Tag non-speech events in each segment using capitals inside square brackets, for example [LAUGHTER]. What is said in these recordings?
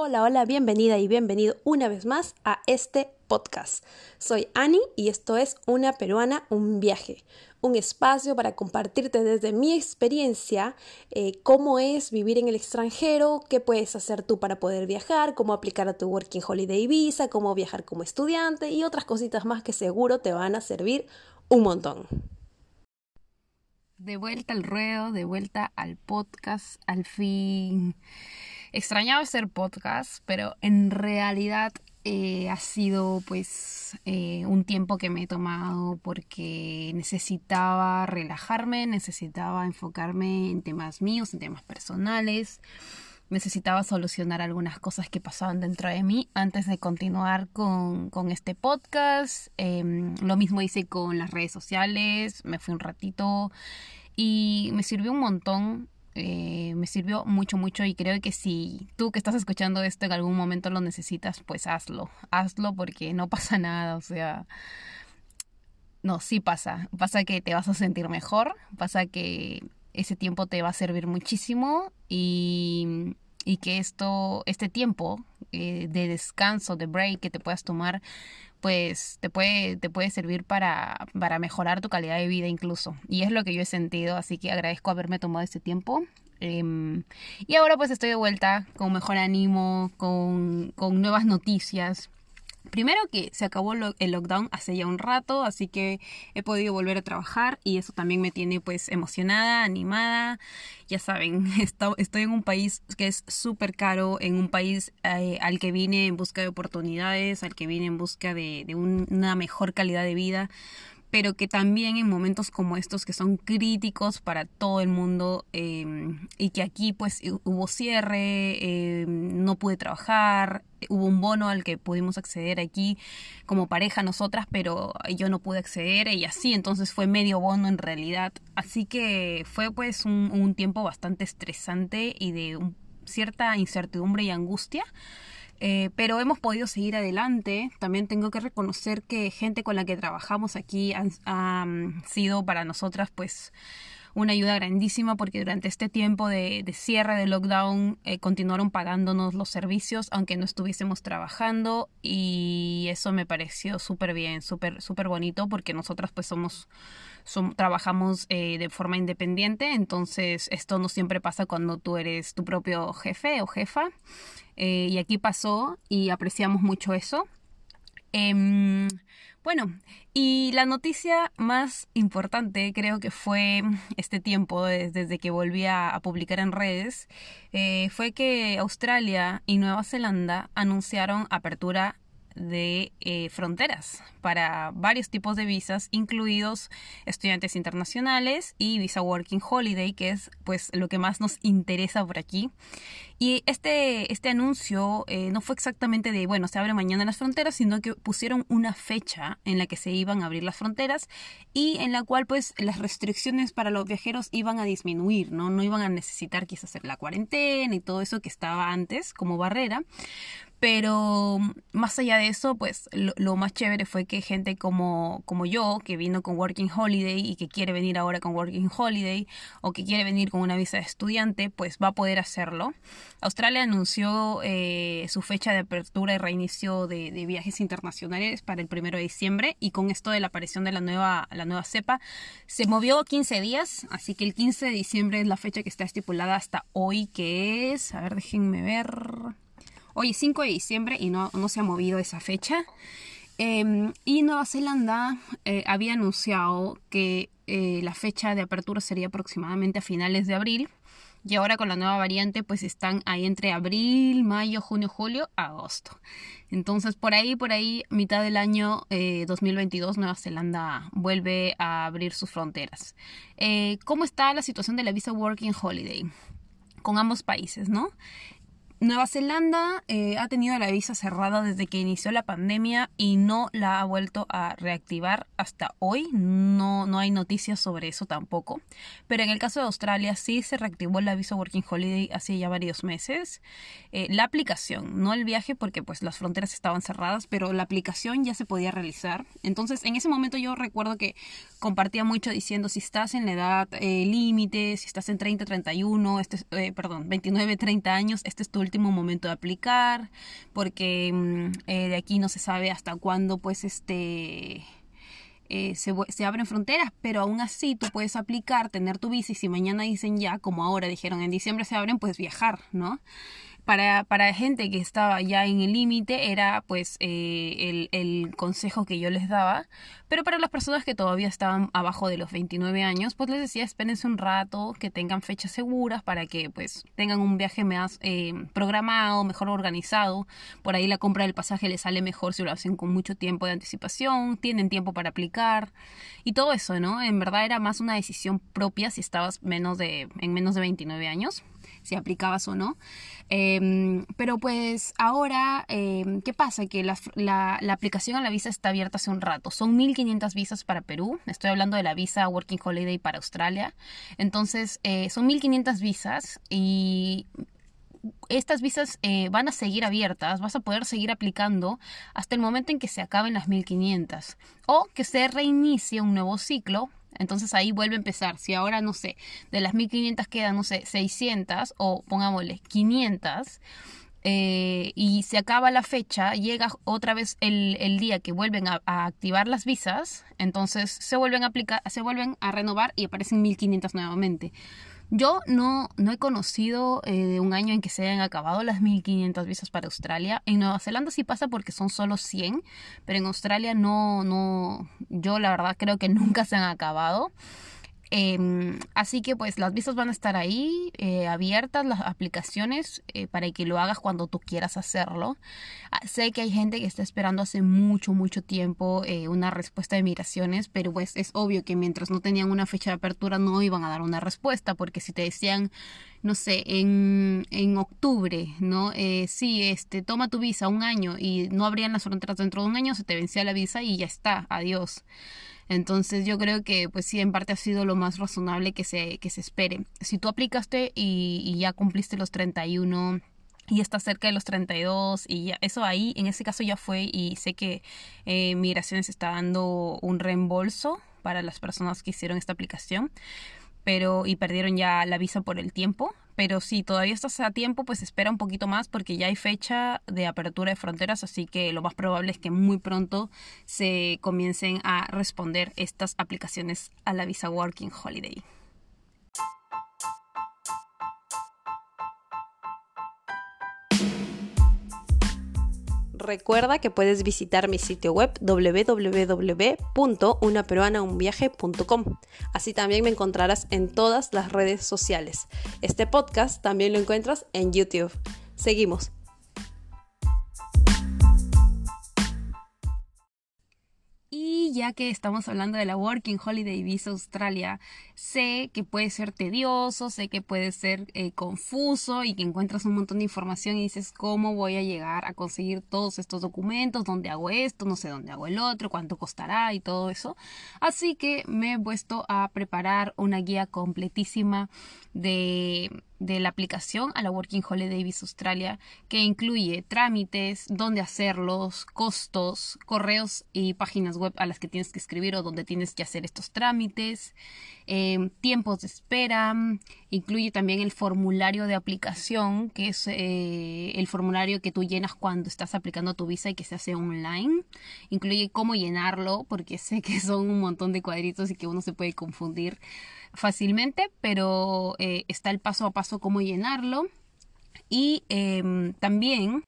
Hola, hola, bienvenida y bienvenido una vez más a este podcast. Soy Ani y esto es Una Peruana, un viaje, un espacio para compartirte desde mi experiencia eh, cómo es vivir en el extranjero, qué puedes hacer tú para poder viajar, cómo aplicar a tu Working Holiday Visa, cómo viajar como estudiante y otras cositas más que seguro te van a servir un montón. De vuelta al ruedo, de vuelta al podcast, al fin extrañaba hacer podcast, pero en realidad eh, ha sido pues eh, un tiempo que me he tomado porque necesitaba relajarme, necesitaba enfocarme en temas míos, en temas personales, necesitaba solucionar algunas cosas que pasaban dentro de mí antes de continuar con, con este podcast. Em, lo mismo hice con las redes sociales, me fui un ratito y me sirvió un montón eh, me sirvió mucho, mucho y creo que si tú que estás escuchando esto en algún momento lo necesitas, pues hazlo, hazlo porque no [LAUGHS] pasa nada, o sea, no, sí pasa, pasa que te vas a sentir mejor, pasa que ese tiempo te va a servir muchísimo y, y que esto, este tiempo eh, de descanso, de break que te puedas tomar, pues te puede, te puede servir para, para mejorar tu calidad de vida incluso. Y es lo que yo he sentido, así que agradezco haberme tomado este tiempo. Em, y ahora pues estoy de vuelta con mejor ánimo, con, con nuevas noticias. Primero que se acabó el lockdown hace ya un rato, así que he podido volver a trabajar y eso también me tiene pues emocionada, animada. Ya saben, [LAUGHS] estoy en un país que es súper caro, en un país eh, al que vine en busca de oportunidades, al que vine en busca de, de una mejor calidad de vida pero que también en momentos como estos que son críticos para todo el mundo em, y que aquí pues hubo cierre, em, no pude trabajar, hubo un bono al que pudimos acceder aquí como pareja nosotras, pero yo no pude acceder y así, entonces fue medio bono en realidad. Así que fue pues un, un tiempo bastante estresante y de cierta incertidumbre y angustia. Eh, pero hemos podido seguir adelante. También tengo que reconocer que gente con la que trabajamos aquí ha sido para nosotras pues una ayuda grandísima porque durante este tiempo de, cierre de lockdown eh, continuaron pagándonos los servicios aunque no estuviésemos trabajando y eso me pareció súper bien, súper súper bonito porque nosotras pues somos, trabajamos eh, de forma independiente entonces esto no siempre pasa cuando tú eres tu propio jefe o jefa eh, y aquí pasó y apreciamos mucho eso. Bueno, y la noticia más importante creo que fue este tiempo, desde, que volví a, publicar en redes, eh, fue que Australia y Nueva Zelanda anunciaron apertura de eh, fronteras para varios tipos de visas, incluidos estudiantes internacionales y visa working holiday, que es pues lo que más nos interesa por aquí. Y este, este anuncio eh, no fue exactamente de, bueno, se abre mañana las fronteras, sino que pusieron una fecha en la que se iban a abrir las fronteras y en la cual pues las restricciones para los viajeros iban a disminuir, ¿no? No iban a necesitar quizás hacer la cuarentena y todo eso que estaba antes como barrera. Pero más allá de eso, pues lo, más chévere fue que gente como, como yo, que vino con Working Holiday y que quiere venir ahora con Working Holiday o que quiere venir con una visa de estudiante, pues va a poder hacerlo. Australia anunció eh, su fecha de apertura y reinicio de, viajes internacionales para el primero de diciembre y con esto de la aparición de la nueva, la nueva cepa se movió 15 días, así que el 15 de diciembre es la fecha que está estipulada hasta hoy, que es, a ver, déjenme ver Hoy es 5 de diciembre y no, no se ha movido esa fecha. Em, y Nueva Zelanda eh, había anunciado que eh, la fecha de apertura sería aproximadamente a finales de abril. Y ahora con la nueva variante pues están ahí entre abril, mayo, junio, julio, agosto. Entonces por ahí, por ahí, mitad del año 2022 eh, Nueva Zelanda vuelve a abrir sus fronteras. ¿Cómo está la situación de la visa Working Holiday? Con ambos países, ¿no? Nueva Zelanda eh, ha tenido la visa cerrada desde que inició la pandemia y no la ha vuelto a reactivar hasta hoy. No, no hay noticias sobre eso tampoco. Pero en el caso de Australia sí se reactivó la visa Working Holiday hace ya varios meses. Eh, la aplicación, no el viaje porque pues las fronteras estaban cerradas, pero la aplicación ya se podía realizar. Entonces en ese momento yo recuerdo que compartía mucho diciendo si estás en la edad eh, límite, si estás en 30, 31, este, perdón, 29, 30 años, este es tu último momento de aplicar, porque mm, eh, de aquí no se sabe hasta cuándo pues este... Eh, se, se, abren fronteras, pero aún así tú puedes aplicar, tener tu visa y si mañana dicen ya, como ahora dijeron en diciembre se abren, pues viajar, ¿no? Para, para gente que estaba ya en el límite era pues eh, el, el, consejo que yo les daba, pero para las personas que todavía estaban abajo de los 29 años, pues les decía espérense un rato, que tengan fechas seguras para que pues tengan un viaje más eh, programado, mejor organizado, por ahí la compra del pasaje les sale mejor si lo hacen con mucho tiempo de anticipación, tienen tiempo para aplicar y todo eso, ¿no? En verdad era más una decisión propia si estabas menos de, en menos de 29 años si aplicabas o no. Em, pero pues ahora, em, ¿qué pasa? Que la, la, aplicación a la visa está abierta hace un rato. Son 1.500 visas para Perú. Estoy hablando de la visa Working Holiday para Australia. Entonces, eh, son 1.500 visas y estas visas eh, van a seguir abiertas, vas a poder seguir aplicando hasta el momento en que se acaben las 1500 o que se reinicie un nuevo ciclo entonces ahí vuelve a empezar. Si ahora, no sé, de las 1500 quedan, no sé, 600 o pongámosle 500 eh, y se acaba la fecha, llega otra vez el, el día que vuelven a, a, activar las visas, entonces se vuelven a aplicar, se vuelven a renovar y aparecen 1500 nuevamente. Yo no, no he conocido eh, un año en que se hayan acabado las 1500 visas para Australia. En Nueva Zelanda sí pasa porque son solo 100, pero en Australia no, no, yo la verdad creo que nunca se han acabado. Eh, así que pues las visas van a estar ahí eh, abiertas, las aplicaciones eh, para que lo hagas cuando tú quieras hacerlo. Ah, sé que hay gente que está esperando hace mucho, mucho tiempo eh, una respuesta de migraciones, pero pues es obvio que mientras no tenían una fecha de apertura no iban a dar una respuesta, porque si te decían, no sé, en, en octubre, ¿no? Eh, sí, este, toma tu visa un año y no abrían las fronteras dentro de un año, se te vencía la visa y ya está, adiós. Entonces yo creo que pues sí, en parte ha sido lo más razonable que se, que se espere. Si tú aplicaste y, ya cumpliste los 31 y está cerca de los 32 y ya, eso ahí en ese caso ya fue y sé que eh, migraciones está dando un reembolso para las personas que hicieron esta aplicación pero y perdieron ya la visa por el tiempo. Pero si todavía estás a tiempo, pues espera un poquito más porque ya hay fecha de apertura de fronteras, así que lo más probable es que muy pronto se comiencen a responder estas aplicaciones a la visa Working Holiday. Recuerda que puedes visitar mi sitio web www.unaperuanaunviaje.com. Así también me encontrarás en todas las redes sociales. Este podcast también lo encuentras en YouTube. Seguimos. Ya que estamos hablando de la Working Holiday Visa Australia, sé que puede ser tedioso, sé que puede ser eh, confuso y que encuentras un montón de información y dices cómo voy a llegar a conseguir todos estos documentos, dónde hago esto, no sé dónde hago el otro, cuánto costará y todo eso. Así que me he puesto a preparar una guía completísima de de la aplicación a la Working Holiday Visa Australia que incluye trámites, dónde hacerlos, costos, correos y páginas web a las que tienes que escribir o donde tienes que hacer estos trámites, eh, tiempos de espera, incluye también el formulario de aplicación que es eh, el formulario que tú llenas cuando estás aplicando tu visa y que se hace online, incluye cómo llenarlo porque sé que [LAUGHS] son un montón de cuadritos y que uno se puede confundir fácilmente, pero eh, está el paso a paso cómo llenarlo. Y eh, también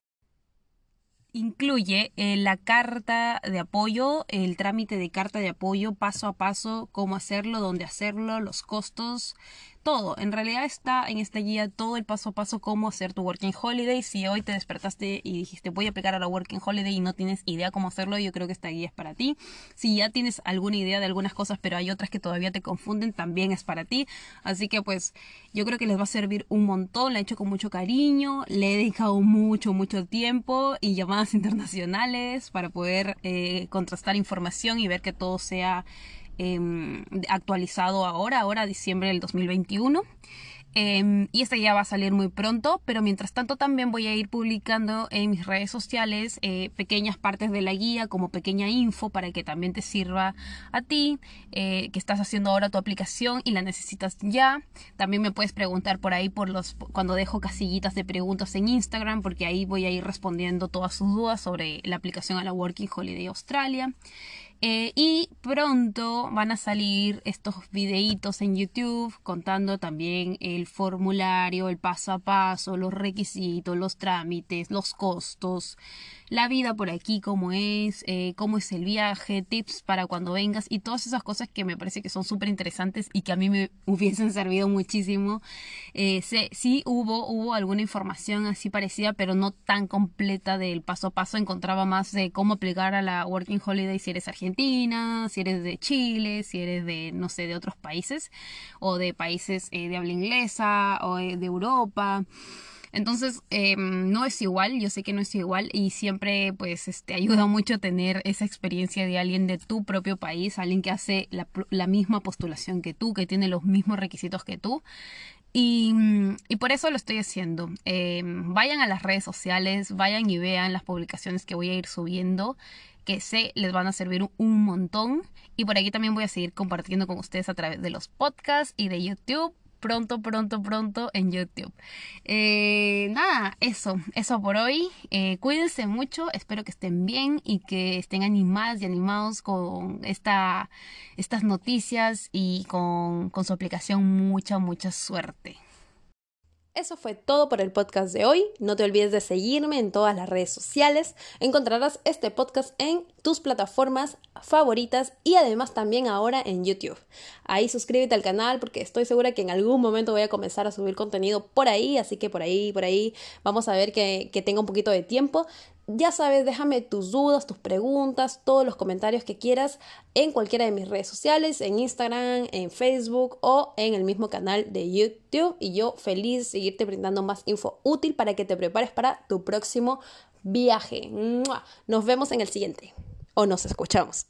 incluye eh, la carta de apoyo, el trámite de carta de apoyo paso a paso, cómo hacerlo, dónde hacerlo, los costos, todo. En realidad está en esta guía todo el paso a paso cómo hacer tu Working Holiday. Si hoy te despertaste y dijiste voy a aplicar a la Working Holiday y no tienes idea cómo hacerlo, yo creo que esta guía es para ti. Si ya tienes alguna idea de algunas cosas, pero hay otras que todavía te confunden, también es para ti. Así que pues yo creo que les va a servir un montón. La he hecho con mucho cariño, le he dedicado mucho, mucho tiempo y llamadas [LAUGHS] internacionales para poder eh, contrastar información y ver que todo sea eh, actualizado ahora, ahora diciembre del 2021. Em, y esta ya va a salir muy pronto, pero mientras tanto también voy a ir publicando en mis redes sociales eh, pequeñas partes de la guía como pequeña info para que también te sirva a ti, eh, que estás haciendo ahora tu aplicación y la necesitas ya. También me puedes preguntar por ahí por los cuando dejo casillitas de preguntas en Instagram, porque ahí voy a ir respondiendo todas sus dudas sobre la aplicación a la Working Holiday Australia. Eh, y pronto van a salir estos videitos en YouTube contando también el formulario, el paso a paso, los requisitos, los trámites, los costos, la vida por aquí, cómo es, eh, cómo es el viaje, tips para cuando vengas y todas esas cosas que me parece que son súper interesantes y que a mí me [LAUGHS] hubiesen servido muchísimo. Eh, sí hubo, hubo alguna información así parecida, pero no tan completa del paso a paso. Encontraba más de cómo aplicar a la Working Holiday si eres argentina, si eres de Chile, si eres de, no sé, de otros países o de países eh, de habla inglesa o de Europa. Entonces, em, no es igual, yo sé que no es igual y siempre pues este, ayuda mucho tener esa experiencia de alguien de tu propio país, alguien que hace la, misma postulación que tú, que tiene los mismos requisitos que tú. Y, por eso lo estoy haciendo. Em, vayan a las redes sociales, vayan y vean las publicaciones que voy a ir subiendo que sé les van a servir un montón. Y por aquí también voy a seguir compartiendo con ustedes a través de los podcasts y de YouTube pronto, pronto, pronto en YouTube. Eh, nada, eso, eso por hoy. Eh, cuídense mucho, espero que estén bien y que estén animadas y animados con esta, estas noticias y con, con su aplicación. Mucha, mucha suerte. Eso fue todo por el podcast de hoy. No te olvides de seguirme en todas las redes sociales. Encontrarás este podcast en tus plataformas favoritas y además también ahora en YouTube. Ahí suscríbete al canal porque estoy segura que en algún momento voy a comenzar a subir contenido por ahí, así que por ahí, por ahí vamos a ver que, tenga un poquito de tiempo. Ya sabes, déjame tus dudas, tus preguntas, todos los comentarios que quieras en cualquiera de mis redes sociales, en Instagram, en Facebook o en el mismo canal de YouTube. Y yo feliz de seguirte brindando más info útil para que te prepares para tu próximo viaje. Nos vemos en el siguiente o nos escuchamos.